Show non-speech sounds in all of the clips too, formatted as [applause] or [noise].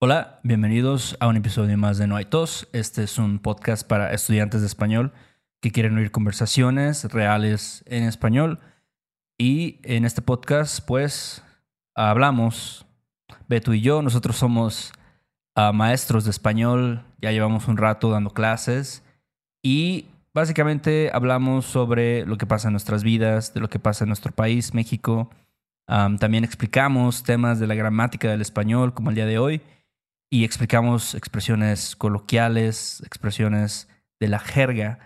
Hola, bienvenidos a un episodio más de No hay tos. Este es un podcast para estudiantes de español que quieren oír conversaciones reales en español. Y en este podcast, pues, hablamos, Beto y yo, nosotros somos ah, maestros de español, ya llevamos un rato dando clases y básicamente hablamos sobre lo que pasa en nuestras vidas, de lo que pasa en nuestro país, México. Am, también explicamos temas de la gramática del español, como el día de hoy, y explicamos expresiones coloquiales, expresiones de la jerga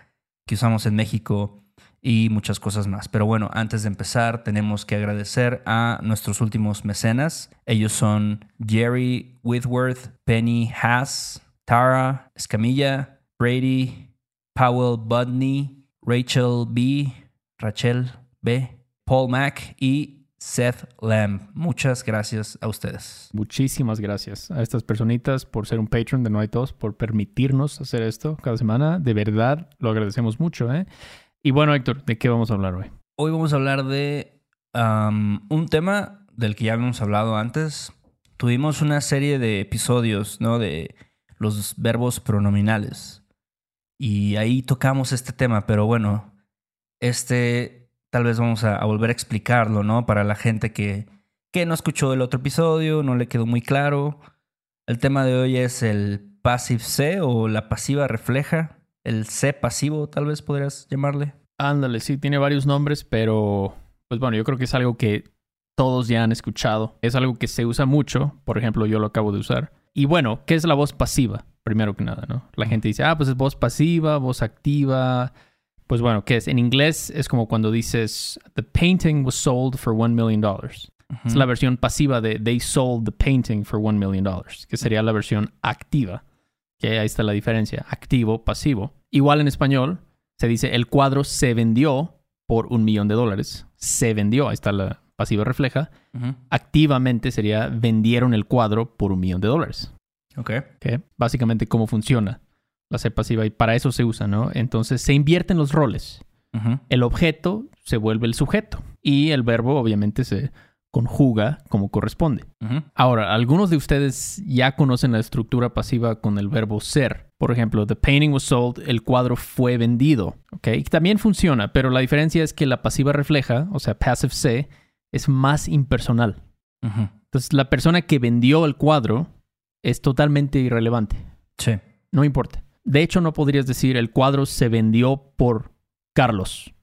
que usamos en México y muchas cosas más. Pero bueno, antes de empezar, tenemos que agradecer a nuestros últimos mecenas. Ellos son Jerry Whitworth, Penny Haas, Tara Escamilla, Brady, Powell Budney, Rachel B, Rachel B, Paul Mack y Seth Lamb. Muchas gracias a ustedes. Muchísimas gracias a estas personitas por ser un patron de No hay Tos, por permitirnos hacer esto cada semana. De verdad, lo agradecemos mucho. ¿eh? Y bueno, Héctor, ¿de qué vamos a hablar hoy? Hoy vamos a hablar de um, un tema del que ya habíamos hablado antes. Tuvimos una serie de episodios, ¿no? De los verbos pronominales. Y ahí tocamos este tema, pero bueno, este tal vez vamos a, a volver a explicarlo, ¿no? Para la gente que, que no escuchó el otro episodio, no le quedó muy claro. El tema de hoy es el passive C o la pasiva refleja. El C pasivo, tal vez podrías llamarle. Ándale, sí, tiene varios nombres, pero pues bueno, yo creo que es algo que todos ya han escuchado. Es algo que se usa mucho, por ejemplo, yo lo acabo de usar. Y bueno, ¿qué es la voz pasiva? Primero que nada, ¿no? La gente dice, ah, pues es voz pasiva, voz activa. Pues bueno, ¿qué es? En inglés es como cuando dices, the painting was sold for one million dollars. Es la versión pasiva de they sold the painting for one million dollars, que sería la versión activa. Que ahí está la diferencia, activo, pasivo. Igual en español se dice el cuadro se vendió por un millón de dólares. Se vendió, ahí está la pasiva refleja. Activamente sería vendieron el cuadro por un millón de dólares. Ok. ¿ok? Básicamente cómo funciona la C pasiva y para eso se usa, ¿no? Entonces se invierten los roles. El objeto se vuelve el sujeto y el verbo obviamente se conjuga como corresponde. Ahora, algunos de ustedes ya conocen la estructura pasiva con el verbo ser. Por ejemplo, the painting was sold, el cuadro fue vendido. ¿ok? Y también funciona, pero la diferencia es que la pasiva refleja, o sea, passive C, es más impersonal. Entonces, la persona que vendió el cuadro es totalmente irrelevante. Sí. No importa. De hecho, no podrías decir el cuadro se vendió por Carlos.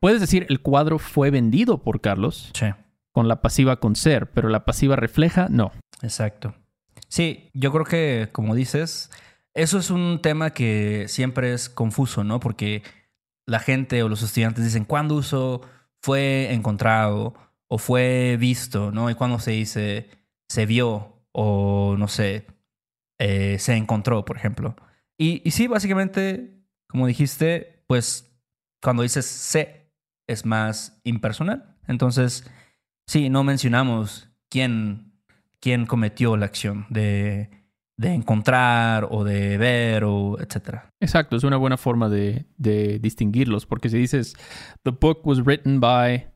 Puedes decir el cuadro fue vendido por Carlos Sí. con la pasiva con ser, pero la pasiva refleja no. Exacto. Sí, yo creo que, como dices, eso es un tema que siempre es confuso, ¿no? Porque la gente o los estudiantes dicen, ¿cuándo uso fue encontrado o fue visto, ¿no? Y cuando se dice se vio o, no sé, eh, se encontró, por ejemplo. Y, y sí, básicamente, como dijiste, pues cuando dices se es más impersonal. Entonces, sí, no mencionamos quién quién cometió la acción de, de encontrar o de ver o etcétera. Exacto, es una buena forma de, de distinguirlos, porque si dices the book was written by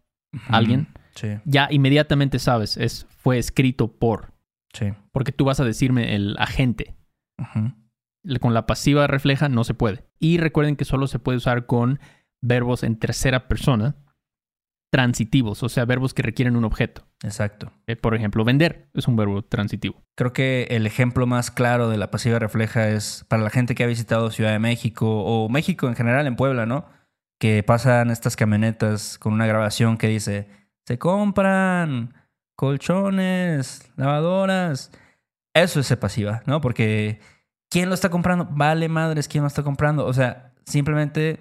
alguien, Sí, ya inmediatamente sabes, es fue escrito por, sí. porque tú vas a decirme el agente. Ujú. Con la pasiva refleja no se puede. Y recuerden que solo se puede usar con verbos en tercera persona transitivos, o sea, verbos que requieren un objeto. Exacto. Eh, Por ejemplo, vender es un verbo transitivo. Creo que el ejemplo más claro de la pasiva refleja es para la gente que ha visitado Ciudad de México o México en general en Puebla, ¿no? Que pasan estas camionetas con una grabación que dice, se compran colchones, lavadoras. Eso es pasiva, ¿no? Porque ¿quién lo está comprando? Vale madres, ¿quién lo está comprando? O sea, simplemente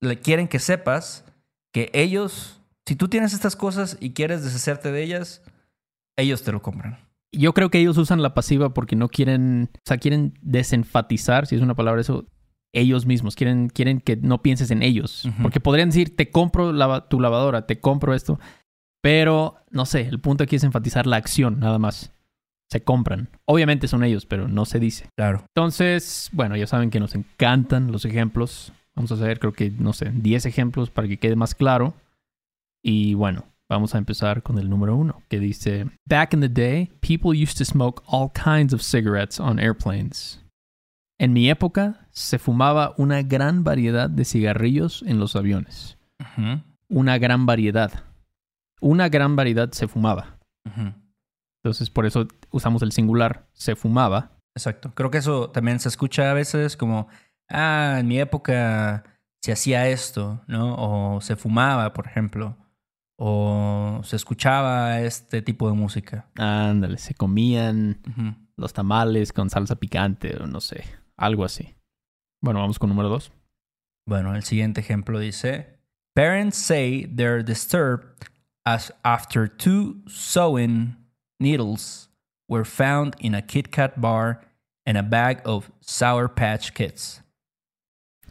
le quieren que sepas que ellos, si tú tienes estas cosas y quieres deshacerte de ellas, ellos te lo compran. Yo creo que ellos usan la pasiva porque no quieren, o sea, quieren desenfatizar, si es una palabra eso, ellos mismos. Quieren, quieren que no pienses en ellos. Porque podrían decir, te compro lava- tu lavadora, te compro esto. Pero, no sé, el punto aquí es enfatizar la acción, nada más. Se compran. Obviamente son ellos, pero no se dice. Claro. Entonces, bueno, ya saben que nos encantan los ejemplos. Vamos a hacer, creo que, no sé, 10 ejemplos para que quede más claro. Y bueno, Vamos a empezar con el número uno, que dice, Back in the day, people used to smoke all kinds of cigarettes on airplanes. En mi época, se fumaba una gran variedad de cigarrillos en los aviones. Una gran variedad. Una gran variedad se fumaba. ujú. Entonces, por eso usamos el singular, se fumaba. Exacto. Creo que eso también se escucha a veces como, ah, en mi época se hacía esto, ¿no? O se fumaba, por ejemplo. O se escuchaba este tipo de música. Ándale, se comían los tamales con salsa picante o no sé, algo así. Bueno, vamos con número dos. Bueno, el siguiente ejemplo dice: Parents say they're disturbed as after two sewing needles were found in a Kit Kat bar and a bag of Sour Patch Kids.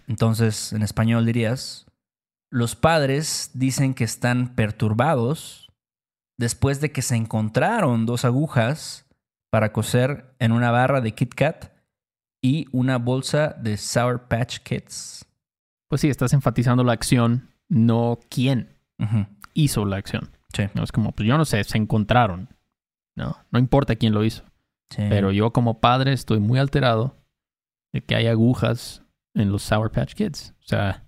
Entonces, en español dirías: Los padres dicen que están perturbados después de que se encontraron dos agujas para coser en una barra de Kit Kat y una bolsa de Sour Patch Kids. Pues sí, estás enfatizando la acción, no quién hizo la acción. Sí. No es como, pues yo no sé, se encontraron. No, no importa quién lo hizo. sí. Pero yo como padre estoy muy alterado de que hay agujas en los Sour Patch Kids. O sea,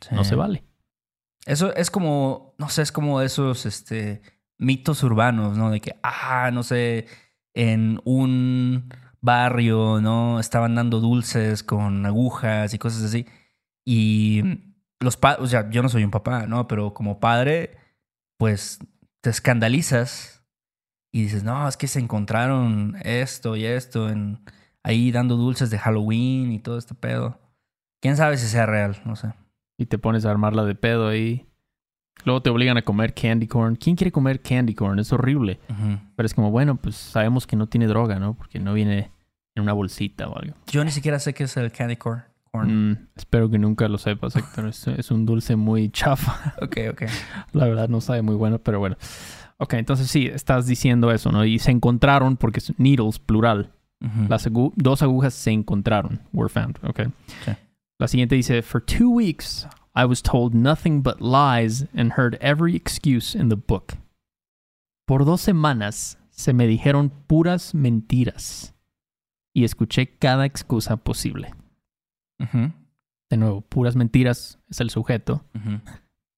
Sí. no se vale. Eso es como, no sé, es como esos este, mitos urbanos, ¿no? De que, ah, no sé, en un barrio, ¿no? Estaban dando dulces con agujas y cosas así. Y los padres, o sea, yo no soy un papá, ¿no? Pero como padre, pues te escandalizas y dices, no, es que se encontraron esto y esto en, ahí dando dulces de Halloween y todo este pedo. ¿Quién sabe si sea real? No sé. Y te pones a armarla de pedo ahí. Luego te obligan a comer candy corn. ¿Quién quiere comer candy corn? Es horrible. Pero es como, bueno, pues sabemos que no tiene droga, ¿no? Porque no viene en una bolsita o algo. Yo ni siquiera sé qué es el candy corn. corn. Mm, espero que nunca lo sepas, Héctor. Es, es un dulce muy chafa. Ok, ok. [laughs] La verdad no sabe muy bueno, pero bueno. Ok, entonces sí, estás diciendo eso, ¿no? Y se encontraron porque es needles, plural. Ujú. Las agu- dos agujas se encontraron. Were found. Ok. Sí. La siguiente dice, For two weeks, I was told nothing but lies and heard every excuse in the book. Por dos semanas se me dijeron puras mentiras y escuché cada excusa posible. De nuevo, puras mentiras es el sujeto. Ujú.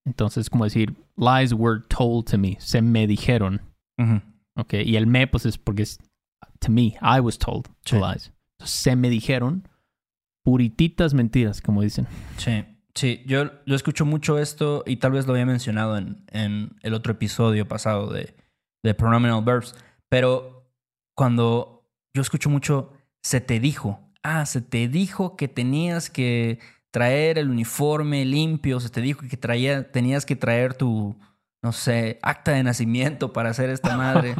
Entonces, como decir, lies were told to me. Se me dijeron. Ujú. Ok. Y el me, pues es porque es to me. I was told Sí. lies. Entonces, se me dijeron purititas mentiras, como dicen. Sí, sí. Yo, yo escucho mucho esto y tal vez lo había mencionado en, en el otro episodio pasado de, de Pronominal Verbs. Pero cuando yo escucho mucho, se te dijo. Ah, se te dijo que tenías que traer el uniforme limpio. Se te dijo que traía, tenías que traer tu, no sé, acta de nacimiento para hacer esta madre.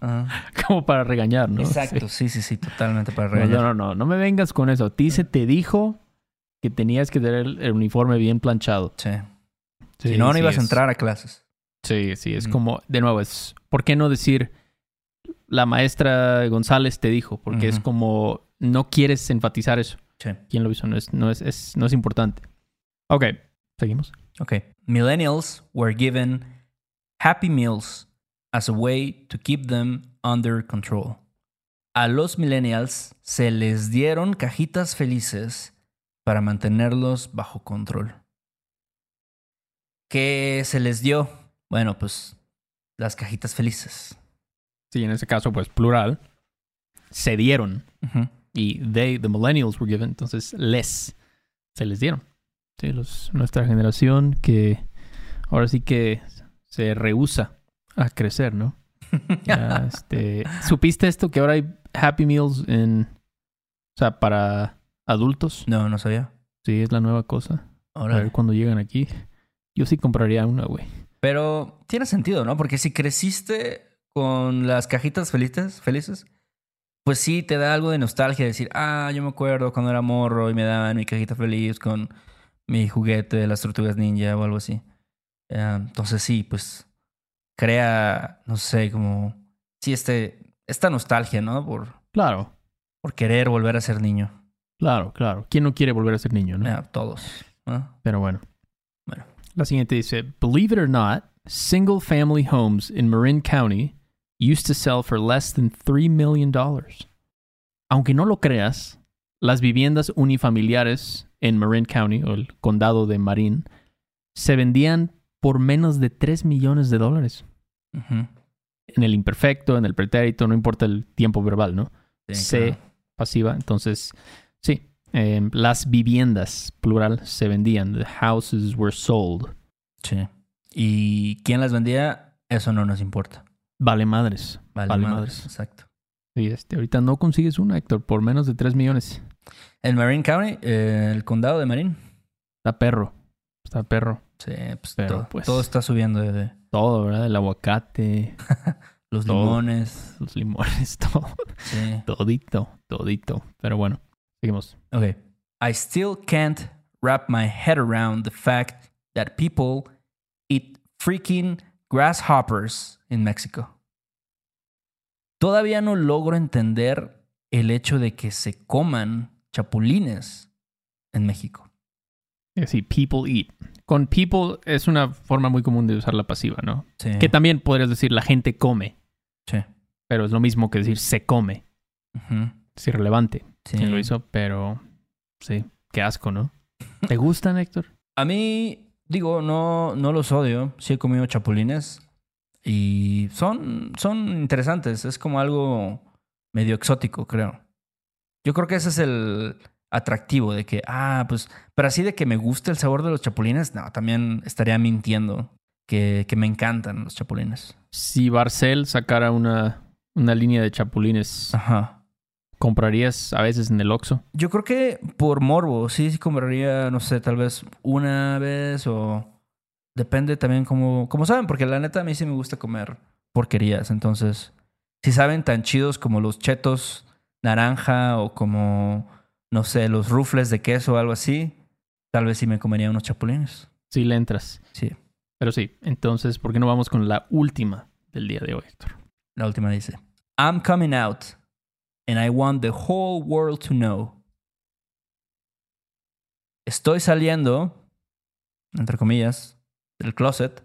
[laughs] Como para regañar, ¿no? Exacto, sí, sí, sí, totalmente para Sí. No, regañar. no, no, no me vengas con eso. A ti se te dijo que tenías que tener el, el uniforme bien planchado. Sí. Sí, si no, no sí ibas a es- entrar a clases. Sí, sí, es Mm. como, de nuevo, es, ¿por qué no decir la maestra González te dijo? Porque es como, no quieres enfatizar eso. Sí. ¿Quién lo hizo? No es, no es, es- no es importante. Ok, seguimos. Okay. Millennials were given Happy Meals as a way to keep them under control. A los millennials se les dieron cajitas felices para mantenerlos bajo control. ¿Qué se les dio? Bueno, pues las cajitas felices. Sí, en ese caso, pues plural. Se dieron. Ujú. Y they, the millennials, were given. Entonces, les. Se les dieron. Sí, los, nuestra generación que ahora sí que se rehúsa a crecer, ¿no? [laughs] Ya, este, ¿Supiste esto? Que ahora hay Happy Meals en. O sea, para adultos. No, no sabía. Sí, es la nueva cosa. A Órale. ver cuando llegan aquí. Yo sí compraría una, güey. Pero tiene sentido, ¿no? Porque si creciste con las cajitas felices, felices, pues sí te da algo de nostalgia decir, ah, yo me acuerdo cuando era morro y me daban mi cajita feliz con mi juguete de las tortugas ninja o algo así. Eh, entonces sí, pues crea, no sé, como, sí, este, esta nostalgia, ¿no? Por, Claro, por querer volver a ser niño. claro, claro. ¿Quién no quiere volver a ser niño, no? Eh, todos. Pero bueno. Bueno. La siguiente dice, Believe it or not, single family homes in Marin County used to sell for less than $3 million. Aunque no lo creas, las viviendas unifamiliares en Marin County, o el condado de Marin, se vendían por menos de 3 millones de dólares. En el imperfecto, en el pretérito, no importa el tiempo verbal, ¿no? Sí, Se claro. pasiva. Entonces, sí, eh, las viviendas, plural, se vendían. The houses were sold. Sí. ¿Y quién las vendía? Eso no nos importa. Vale madres. Vale, Vale madres. madres. Exacto. Y este, ahorita no consigues una, Héctor, por menos de 3 millones. En Marin County, eh, el condado de Marin. Está perro. Está perro. Sí, pues, Pero, todo, pues- todo está subiendo de, de Todo, ¿verdad? El aguacate, [laughs] los Todo. limones. los limones, [laughs] todo. Sí. Todito, todito. Pero bueno, seguimos. Okay. I still can't wrap my head around the fact that people eat freaking grasshoppers in Mexico. Todavía no logro entender el hecho de que se coman chapulines en México. Decir, people eat. Con people es una forma muy común de usar la pasiva, ¿no? Sí. Que también podrías decir la gente come, Sí. pero es lo mismo que decir se come. Ujú. Es irrelevante Sí. quién lo hizo, pero sí, qué asco, ¿no? ¿Te gustan, Héctor? A mí, digo, no, no los odio. Sí he comido chapulines. Y son, son interesantes. Es como algo medio exótico, creo. Yo creo que ese es el atractivo de que, ah, pues, pero así de que me gusta el sabor de los chapulines, no, también estaría mintiendo que, que me encantan los chapulines. Si Barcel sacara una, una línea de chapulines, Ajá. ¿Comprarías a veces en el Oxxo? Yo creo que por morbo, sí, sí compraría, no sé, tal vez una vez o depende también como, como saben, porque la neta a mí sí me gusta comer porquerías, entonces, si saben tan chidos como los chetos naranja o como, no sé, los rufles de queso o algo así, tal vez sí me comería unos chapulines. Sí le entras. Sí, Pero sí, entonces, ¿por qué no vamos con la última del día de hoy, Héctor? la última dice, I'm coming out and I want the whole world to know. Estoy saliendo, entre comillas, del closet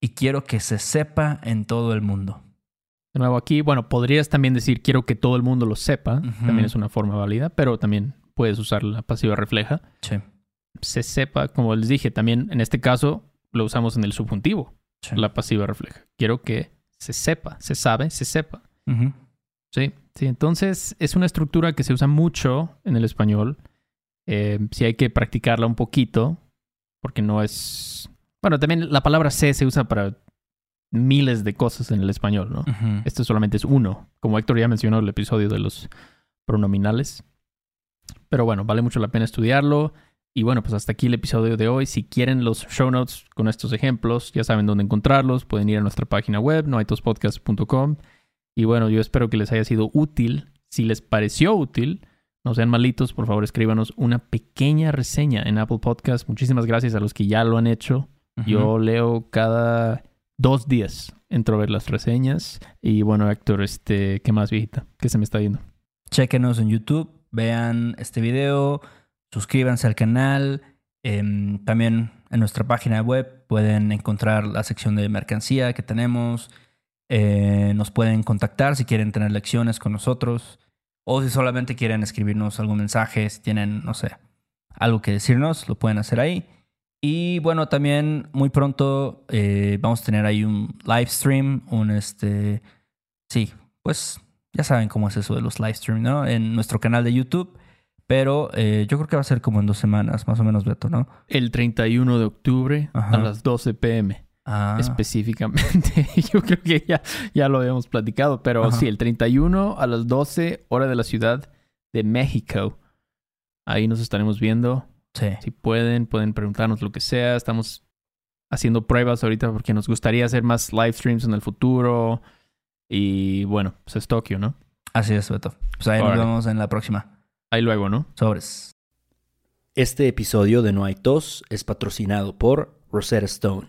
y quiero que se sepa en todo el mundo. De nuevo aquí, bueno, podrías también decir quiero que todo el mundo lo sepa, también es una forma válida, pero también puedes usar la pasiva refleja. Sí, Se sepa, como les dije, también en este caso lo usamos en el subjuntivo, sí. la pasiva refleja. Quiero que se sepa, se sabe, se sepa. Sí, sí, entonces es una estructura que se usa mucho en el español. Eh, sí hay que practicarla un poquito, porque no es... Bueno, también la palabra se se usa para miles de cosas en el español, ¿no? Ujú. Este solamente es uno, como Héctor ya mencionó el episodio de los pronominales. Pero bueno, vale mucho la pena estudiarlo. Y bueno, pues hasta aquí el episodio de hoy. Si quieren los show notes con estos ejemplos, ya saben dónde encontrarlos. Pueden ir a nuestra página web, noaitospodcast.com. Y bueno, yo espero que les haya sido útil. Si les pareció útil, no sean malitos, por favor escríbanos una pequeña reseña en Apple Podcast. Muchísimas gracias a los que ya lo han hecho. Yo leo cada dos días. Entro a ver las reseñas. Y bueno, Héctor, este, ¿qué más, viejita? ¿Qué se me está yendo? Chequenos en YouTube, vean este video, suscríbanse al canal. em, también en nuestra página web pueden encontrar la sección de mercancía que tenemos. Eh, nos pueden contactar si quieren tener lecciones con nosotros. O si solamente quieren escribirnos algún mensaje, si tienen, no sé, algo que decirnos, lo pueden hacer ahí. Y bueno, también muy pronto eh, vamos a tener ahí un live stream, un este. Sí, pues ya saben cómo es eso de los live stream, ¿no? En nuestro canal de YouTube. Pero eh, yo creo que va a ser como en dos semanas, más o menos, Beto, ¿no? El 31 de octubre Ajá. a las 12 pm. Ah, Específicamente. [laughs] Yo creo que ya, ya lo habíamos platicado. Pero Ajá. sí, el 31 a las 12 hora de la ciudad de México. Ahí nos estaremos viendo. sí. Si pueden, pueden preguntarnos lo que sea. Estamos haciendo pruebas ahorita porque nos gustaría hacer más live streams en el futuro. Y bueno, pues es Tokio, ¿no? Así es, Beto. Pues ahí Órale. nos vemos en la próxima. Ahí luego, ¿no? Sobres. Este episodio de No hay tos es patrocinado por Rosetta Stone.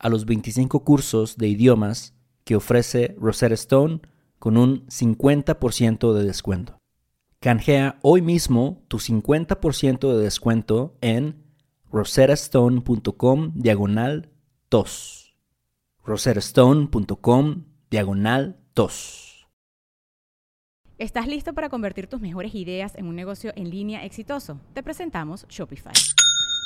a los 25 cursos de idiomas que ofrece Rosetta Stone con un 50% de descuento. Canjea hoy mismo tu 50% de descuento en rosettastone.com diagonal tos. rosettastone.com diagonal tos. ¿Estás listo para convertir tus mejores ideas en un negocio en línea exitoso? Te presentamos Shopify.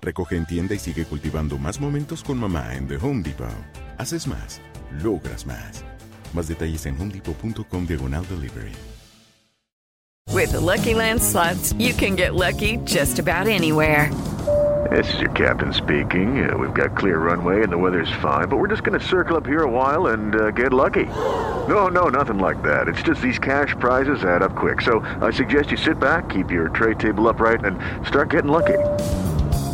Recoge en tienda y sigue cultivando más momentos con mamá en The Home Depot. Haces más, logras más. Más detalles en homedepot.com diagonal delivery. With the Lucky Land slots, you can get lucky just about anywhere. This is your captain speaking. Uh, we've got clear runway and the weather's fine, but we're just going to circle up here a while and uh, get lucky. No, no, nothing like that. It's just these cash prizes add up quick. So I suggest you sit back, keep your tray table upright, and start getting lucky.